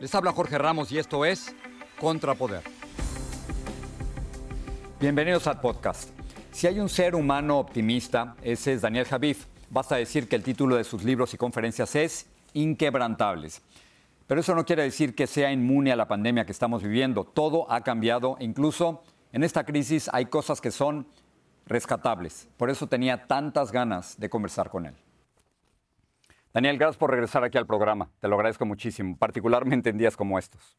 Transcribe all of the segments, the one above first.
Les habla Jorge Ramos y esto es Contrapoder. Bienvenidos al podcast. Si hay un ser humano optimista, ese es Daniel Javif. Basta decir que el título de sus libros y conferencias es Inquebrantables. Pero eso no quiere decir que sea inmune a la pandemia que estamos viviendo. Todo ha cambiado incluso en esta crisis hay cosas que son rescatables. Por eso tenía tantas ganas de conversar con él. Daniel, gracias por regresar aquí al programa. Te lo agradezco muchísimo, particularmente en días como estos.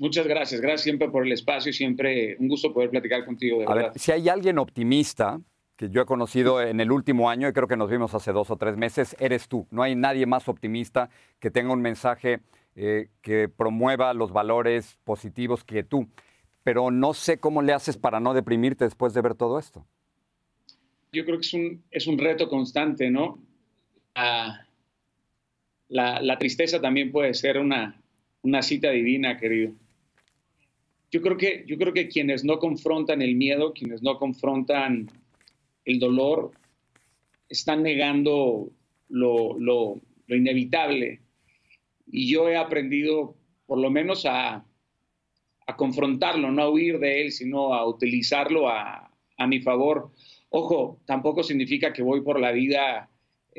Muchas gracias. Gracias siempre por el espacio siempre un gusto poder platicar contigo. De A ver, si hay alguien optimista que yo he conocido en el último año, y creo que nos vimos hace dos o tres meses, eres tú. No hay nadie más optimista que tenga un mensaje eh, que promueva los valores positivos que tú. Pero no sé cómo le haces para no deprimirte después de ver todo esto. Yo creo que es un, es un reto constante, ¿no? Ah, la, la, tristeza también puede ser una, una cita divina, querido. Yo creo, que, yo creo que quienes no confrontan el miedo, quienes no confrontan el dolor, están negando lo, lo, lo inevitable. Y yo he aprendido, por lo menos, a, a, confrontarlo, no a huir de él, sino a utilizarlo a, a mi favor. Ojo, tampoco significa que voy por la vida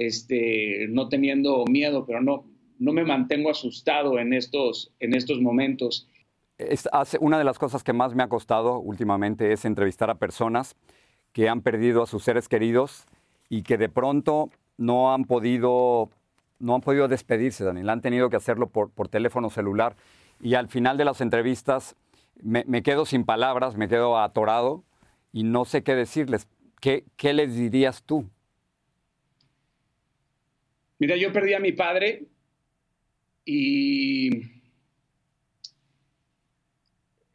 este, no teniendo miedo, pero no, no me mantengo asustado en estos, en estos momentos. Es, una de las cosas que más me ha costado últimamente es entrevistar a personas que han perdido a sus seres queridos y que de pronto no han podido, no han podido despedirse, Daniel. Han tenido que hacerlo por, por teléfono celular. Y al final de las entrevistas me, me, quedo sin palabras, me quedo atorado y no sé qué decirles. ¿Qué, qué les dirías tú? Mira, yo perdí a mi padre y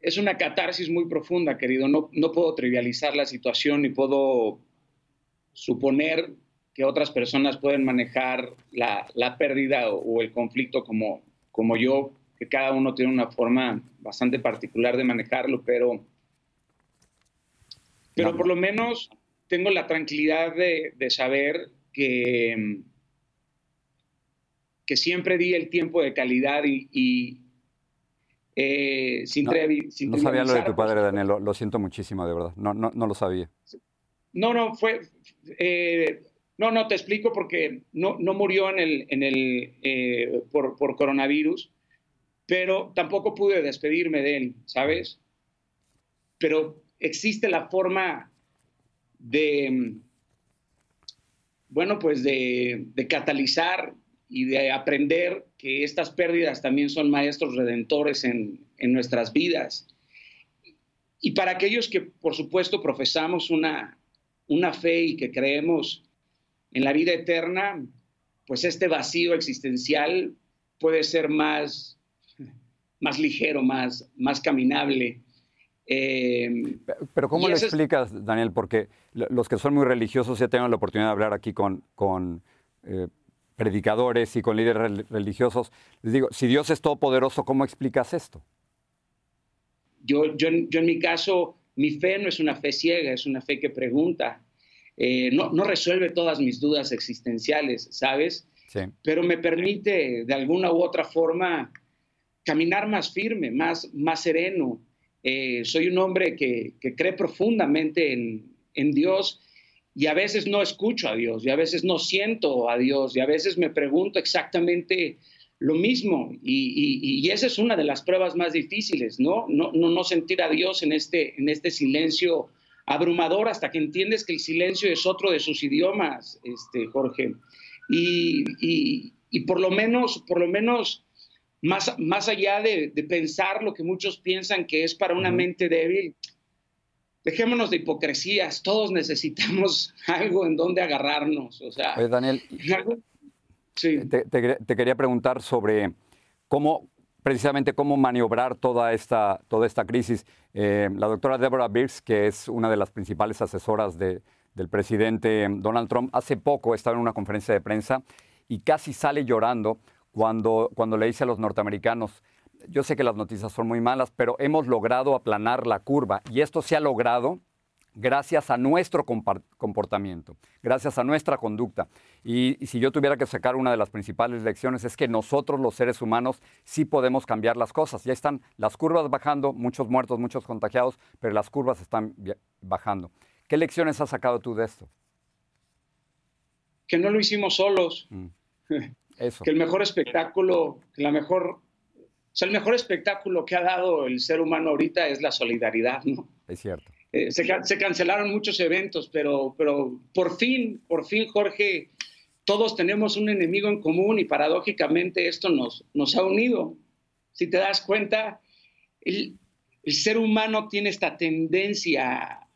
es una catarsis muy profunda, querido. No, no puedo trivializar la situación ni puedo suponer que otras personas pueden manejar la, la pérdida o, o, el conflicto como, como yo, que cada uno tiene una forma bastante particular de manejarlo, pero, pero por lo menos tengo la tranquilidad de, de saber que que siempre di el tiempo de calidad y, y eh, sin, no, trevi, sin no sabía lo de tu padre, Daniel, lo, lo, siento muchísimo, de verdad, no, no, no lo sabía. No, no, fue, eh, no, no, te explico porque no, no murió en el, en el, eh, por, por coronavirus, pero tampoco pude despedirme de él, ¿sabes? Pero existe la forma de, bueno, pues de, de catalizar y de aprender que estas pérdidas también son maestros redentores en, en nuestras vidas. y para aquellos que, por supuesto, profesamos una, una fe y que creemos en la vida eterna, pues este vacío existencial puede ser más, más ligero, más, más caminable. Eh, pero ¿cómo le explicas, Daniel? Porque los que son muy religiosos ya tengo la oportunidad de hablar aquí con, con eh, predicadores y con líderes religiosos. Les digo, si Dios es todopoderoso, ¿cómo explicas esto? Yo, yo, yo en mi caso, mi fe no es una fe ciega, es una fe que pregunta. Eh, no, no, resuelve todas mis dudas existenciales, ¿sabes? Sí. Pero me permite de alguna u otra forma caminar más firme, más, más sereno, eh, soy un hombre que, cree profundamente en, Dios y a veces no escucho a Dios y a veces no siento a Dios y a veces me pregunto exactamente lo mismo y, esa es una de las pruebas más difíciles, ¿no? No, no, sentir a Dios en este, en este silencio abrumador hasta que entiendes que el silencio es otro de sus idiomas, este, Jorge. Y, y por lo menos, por lo menos más, allá de, pensar lo que muchos piensan que es para una mente débil, dejémonos de hipocresías, todos necesitamos algo en donde agarrarnos. O sea, Oye, Daniel, te, quería preguntar sobre cómo, precisamente cómo maniobrar toda esta, toda esta crisis. Eh, la doctora Deborah Birx, que es una de las principales asesoras del presidente Donald Trump, hace poco estaba en una conferencia de prensa y casi sale llorando cuando, cuando le dice a los norteamericanos, yo sé que las noticias son muy malas, pero hemos logrado aplanar la curva y esto se ha logrado gracias a nuestro comportamiento, gracias a nuestra conducta. Y, si yo tuviera que sacar una de las principales lecciones es que nosotros los seres humanos sí podemos cambiar las cosas. Ya están las curvas bajando, muchos muertos, muchos contagiados, pero las curvas están bajando. ¿Qué lecciones has sacado tú de esto? Que no lo hicimos solos. Mm. Que el mejor espectáculo, la mejor, o sea, el mejor espectáculo que ha dado el ser humano ahorita es la solidaridad, ¿no? Es cierto. Eh, se, cancelaron muchos eventos, pero, pero por fin, por fin, Jorge, todos tenemos un enemigo en común y paradójicamente esto nos, nos ha unido. Si te das cuenta, el, el ser humano tiene esta tendencia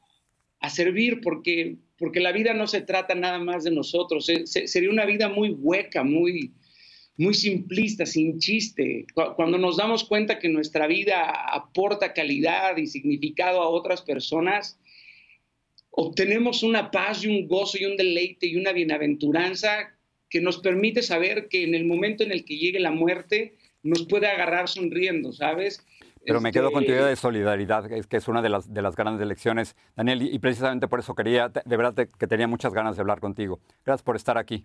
a servir porque porque la vida no se trata nada más de nosotros. sería una vida muy hueca, muy, muy simplista, sin chiste. Cuando nos damos cuenta que nuestra vida aporta calidad y significado a otras personas, obtenemos una paz y un gozo y un deleite y una bienaventuranza que nos permite saber que en el momento en el que llegue la muerte nos puede agarrar sonriendo, ¿sabes? Pero me quedo con tu idea de solidaridad, que es una de las, de las grandes lecciones, Daniel, y precisamente por eso quería, de verdad que tenía muchas ganas de hablar contigo. Gracias por estar aquí.